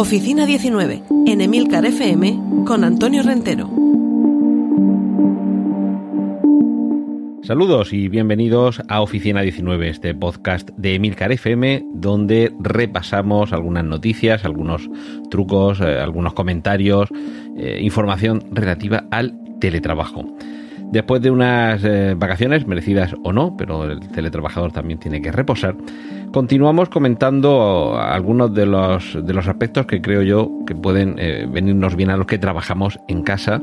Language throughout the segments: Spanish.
Oficina 19, en Emilcar FM, con Antonio Rentero. Saludos y bienvenidos a Oficina 19, este podcast de Emilcar FM, donde repasamos algunas noticias, algunos trucos, eh, algunos comentarios, eh, información relativa al teletrabajo. Después de unas eh, vacaciones, merecidas o no, pero el teletrabajador también tiene que reposar, continuamos comentando algunos de los, de los aspectos que creo yo que pueden eh, venirnos bien a los que trabajamos en casa,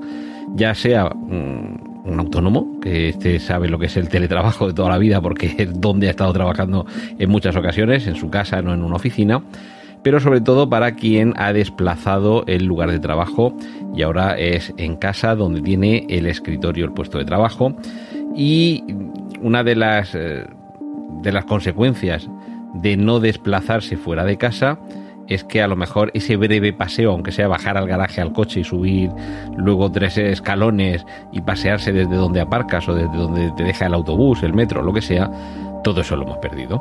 ya sea un autónomo, que este sabe lo que es el teletrabajo de toda la vida porque es donde ha estado trabajando en muchas ocasiones, en su casa, no en una oficina pero sobre todo para quien ha desplazado el lugar de trabajo y ahora es en casa donde tiene el escritorio, el puesto de trabajo. Y una de las, eh, de las consecuencias de no desplazarse fuera de casa es que a lo mejor ese breve paseo, aunque sea bajar al garaje al coche y subir luego tres escalones y pasearse desde donde aparcas o desde donde te deja el autobús, el metro, lo que sea, todo eso lo hemos perdido.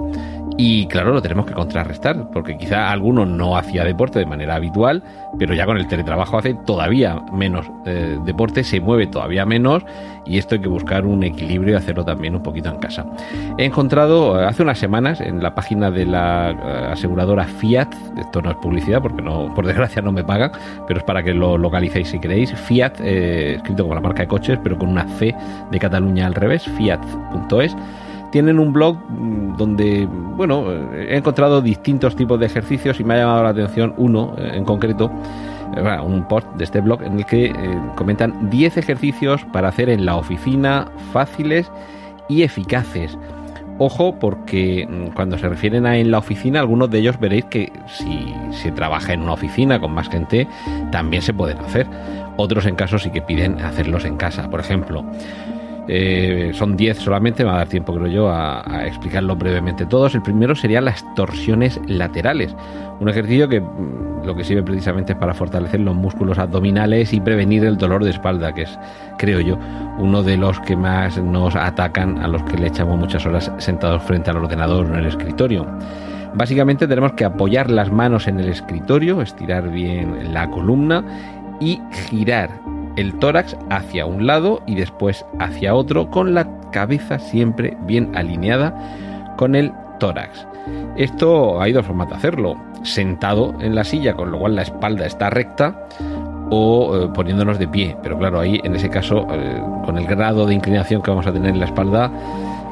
Y claro, lo tenemos que contrarrestar, porque quizá alguno no hacía deporte de manera habitual, pero ya con el teletrabajo hace todavía menos eh, deporte, se mueve todavía menos, y esto hay que buscar un equilibrio y hacerlo también un poquito en casa. He encontrado eh, hace unas semanas en la página de la eh, aseguradora Fiat, esto no es publicidad porque no, por desgracia no me pagan, pero es para que lo localicéis si queréis, Fiat, escrito como la marca de coches, pero con una C de Cataluña al revés, fiat.es tienen un blog mm, donde, bueno, he encontrado distintos tipos de ejercicios y me ha llamado la atención uno eh, en concreto, eh, un post de este blog en el que eh, comentan 10 ejercicios para hacer en la oficina fáciles y eficaces. Ojo porque mm, cuando se refieren a en la oficina, algunos de ellos veréis que si se trabaja en una oficina con más gente, también se pueden hacer. Otros en casos sí que piden hacerlos en casa. Por ejemplo, eh, son 10 solamente, me va a dar tiempo creo yo a, explicarlo brevemente todos. El primero serían las torsiones laterales, un ejercicio que mm, lo que sirve precisamente es para fortalecer los músculos abdominales y prevenir el dolor de espalda, que es, creo yo, uno de los que más nos atacan a los que le echamos muchas horas sentados frente al ordenador o en el escritorio. Básicamente tenemos que apoyar las manos en el escritorio, estirar bien la columna y girar el tórax hacia un lado y después hacia otro, con la cabeza siempre bien alineada con el tórax. Esto hay dos formas de hacerlo, sentado en la silla, con lo cual la espalda está recta, o eh, poniéndonos de pie, pero claro, ahí en ese caso, eh, con el grado de inclinación que vamos a tener en la espalda,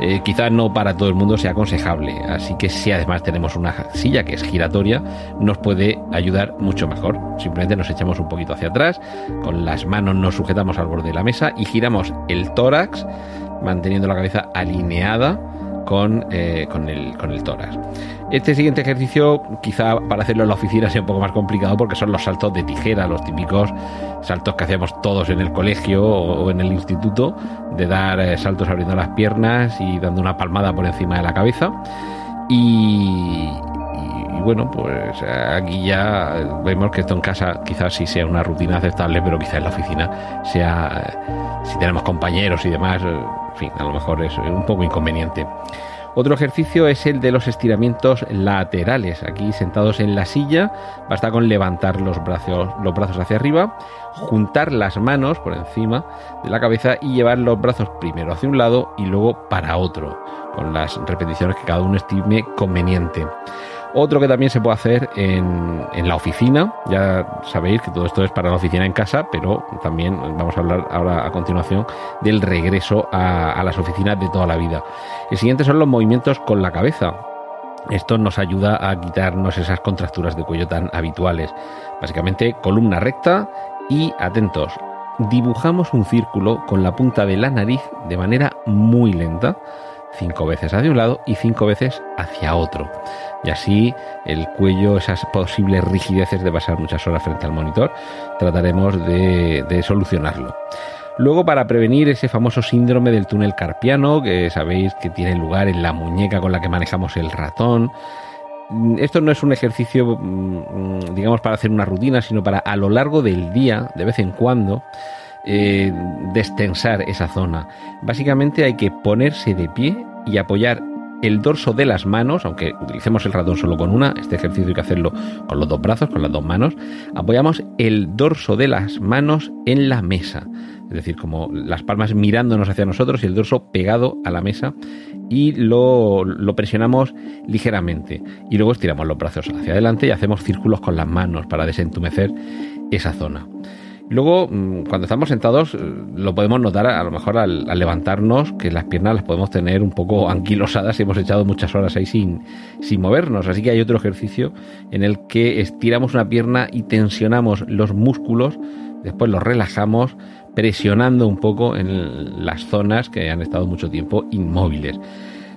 eh, quizás no para todo el mundo sea aconsejable. Así que si además tenemos una silla que es giratoria, nos puede ayudar mucho mejor. Simplemente nos echamos un poquito hacia atrás, con las manos nos sujetamos al borde de la mesa y giramos el tórax, manteniendo la cabeza alineada con, eh, con, el, con el tórax. Este siguiente ejercicio, quizá para hacerlo en la oficina sea un poco más complicado porque son los saltos de tijera, los típicos saltos que hacíamos todos en el colegio o, en el instituto, de dar eh, saltos abriendo las piernas y dando una palmada por encima de la cabeza. Y, bueno, pues aquí ya vemos que esto en casa quizás sí sea una rutina aceptable, pero quizás en la oficina sea, eh, si tenemos compañeros y demás, en fin, a lo mejor es un poco inconveniente. Otro ejercicio es el de los estiramientos laterales. Aquí sentados en la silla, basta con levantar los brazos, los brazos hacia arriba, juntar las manos por encima de la cabeza y llevar los brazos primero hacia un lado y luego para otro, con las repeticiones que cada uno estime conveniente. Otro que también se puede hacer en, la oficina, ya sabéis que todo esto es para la oficina en casa, pero también vamos a hablar ahora a continuación del regreso a, las oficinas de toda la vida. El siguiente son los movimientos con la cabeza. Esto nos ayuda a quitarnos esas contracturas de cuello tan habituales. Básicamente columna recta y atentos. Dibujamos un círculo con la punta de la nariz de manera muy lenta cinco veces hacia un lado y cinco veces hacia otro. Y así el cuello, esas posibles rigideces de pasar muchas horas frente al monitor, trataremos de, de solucionarlo. Luego, para prevenir ese famoso síndrome del túnel carpiano, que sabéis que tiene lugar en la muñeca con la que manejamos el ratón, esto no es un ejercicio, mm, digamos, para hacer una rutina, sino para a lo largo del día, de vez en cuando, eh, destensar esa zona. Básicamente hay que ponerse de pie y apoyar el dorso de las manos, aunque utilicemos el ratón solo con una, este ejercicio hay que hacerlo con los dos brazos, con las dos manos, apoyamos el dorso de las manos en la mesa, es decir, como las palmas mirándonos hacia nosotros y el dorso pegado a la mesa y lo, lo presionamos ligeramente y luego estiramos los brazos hacia adelante y hacemos círculos con las manos para desentumecer esa zona. Luego, mm, cuando estamos sentados, eh, lo podemos notar a lo mejor al, levantarnos, que las piernas las podemos tener un poco anquilosadas y hemos echado muchas horas ahí sin, sin movernos. Así que hay otro ejercicio en el que estiramos una pierna y tensionamos los músculos, después los relajamos, presionando un poco en las zonas que han estado mucho tiempo inmóviles.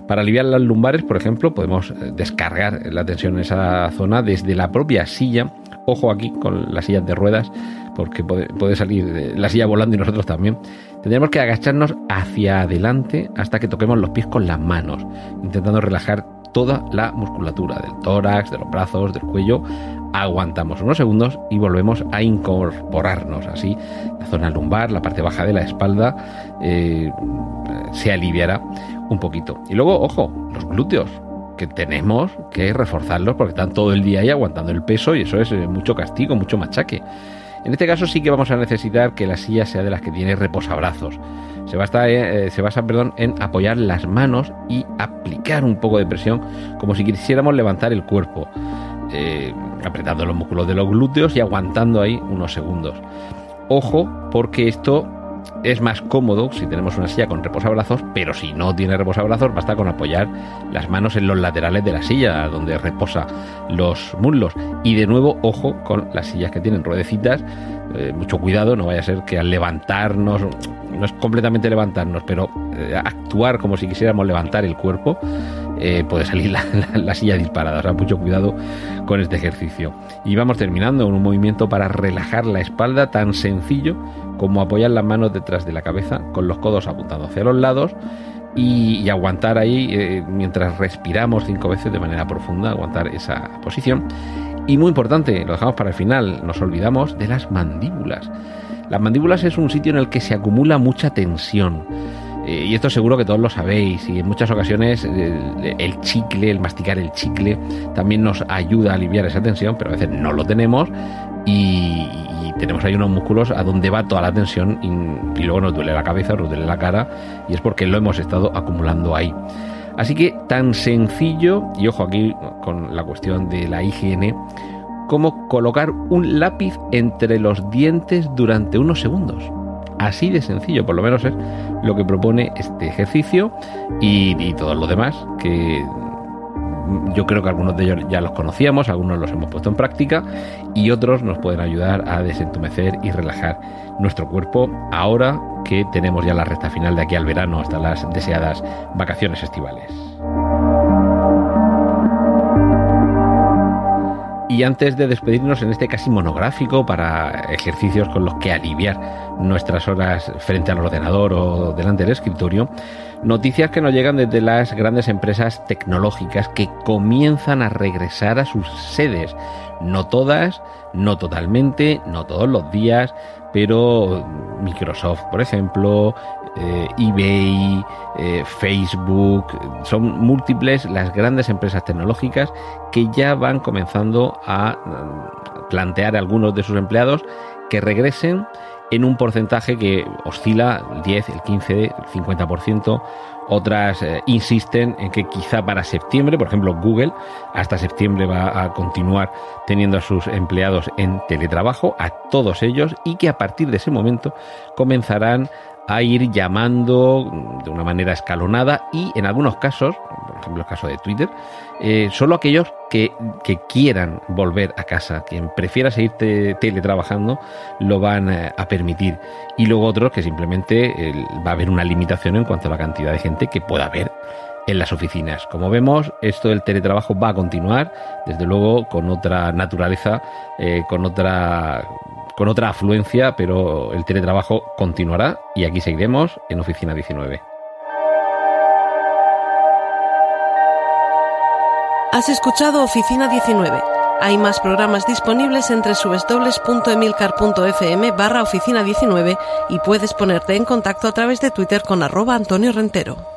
Para aliviar las lumbares, por ejemplo, podemos eh, descargar la tensión en esa zona desde la propia silla. Ojo aquí con las sillas de ruedas, porque puede, salir la silla volando y nosotros también. Tendremos que agacharnos hacia adelante hasta que toquemos los pies con las manos, intentando relajar toda la musculatura del tórax, de los brazos, del cuello. Aguantamos unos segundos y volvemos a incorporarnos. Así, la zona lumbar, la parte baja de la espalda, eh, se aliviará un poquito. Y luego, ojo, los glúteos que tenemos que reforzarlos porque están todo el día ahí aguantando el peso y eso es eh, mucho castigo, mucho machaque. En este caso sí que vamos a necesitar que la silla sea de las que tiene reposabrazos. Se basa, eh, se basa perdón, en apoyar las manos y aplicar un poco de presión como si quisiéramos levantar el cuerpo, eh, apretando los músculos de los glúteos y aguantando ahí unos segundos. Ojo, porque esto es más cómodo si tenemos una silla con reposabrazos, pero si no tiene reposabrazos, basta con apoyar las manos en los laterales de la silla, donde reposa los muslos. Y de nuevo, ojo con las sillas que tienen ruedecitas, eh, mucho cuidado, no vaya a ser que al levantarnos, no es completamente levantarnos, pero eh, actuar como si quisiéramos levantar el cuerpo, eh, puede salir la, silla disparada. O sea, mucho cuidado con este ejercicio. Y vamos terminando un movimiento para relajar la espalda tan sencillo como apoyar las manos detrás de la cabeza con los codos apuntando hacia los lados y, aguantar ahí eh, mientras respiramos cinco veces de manera profunda, aguantar esa posición. Y muy importante, lo dejamos para el final, nos olvidamos de las mandíbulas. Las mandíbulas es un sitio en el que se acumula mucha tensión. Eh, y esto seguro que todos lo sabéis y en muchas ocasiones el, el, chicle, el masticar el chicle también nos ayuda a aliviar esa tensión, pero a veces no lo tenemos y, tenemos ahí unos músculos a donde va toda la tensión y, luego nos duele la cabeza, nos duele la cara y es porque lo hemos estado acumulando ahí. Así que tan sencillo, y ojo aquí con la cuestión de la higiene, como colocar un lápiz entre los dientes durante unos segundos. Así de sencillo, por lo menos es lo que propone este ejercicio y, y todo lo demás que yo creo que algunos de ellos ya los conocíamos, algunos los hemos puesto en práctica y otros nos pueden ayudar a desentumecer y relajar nuestro cuerpo ahora que tenemos ya la recta final de aquí al verano hasta las deseadas vacaciones estivales. Y antes de despedirnos en este casi monográfico para ejercicios con los que aliviar nuestras horas frente al ordenador o delante del escritorio, noticias que nos llegan desde las grandes empresas tecnológicas que comienzan a regresar a sus sedes. No todas, no totalmente, no todos los días, pero Microsoft, por ejemplo, eh, eBay, eh, Facebook, son múltiples las grandes empresas tecnológicas que ya van comenzando a mm, plantear a algunos de sus empleados que regresen en un porcentaje que oscila el 10, el 15, el 50%. Otras eh, insisten en que quizá para septiembre, por ejemplo Google, hasta septiembre va a continuar teniendo a sus empleados en teletrabajo, a todos ellos, y que a partir de ese momento comenzarán a ir llamando de una manera escalonada y en algunos casos, por ejemplo el caso de Twitter, eh, solo aquellos que, quieran volver a casa, quien prefiera seguir teletrabajando, lo van eh, a permitir. Y luego otros que simplemente va a haber una limitación en cuanto a la cantidad de gente que pueda haber en las oficinas. Como vemos, esto del teletrabajo va a continuar, desde luego con otra naturaleza, eh, con otra con otra afluencia, pero el teletrabajo continuará y aquí seguiremos en Oficina 19. Has escuchado Oficina 19. Hay más programas disponibles entre www.emilcar.fm barra oficina 19 y puedes ponerte en contacto a través de Twitter con arroba Antonio Rentero.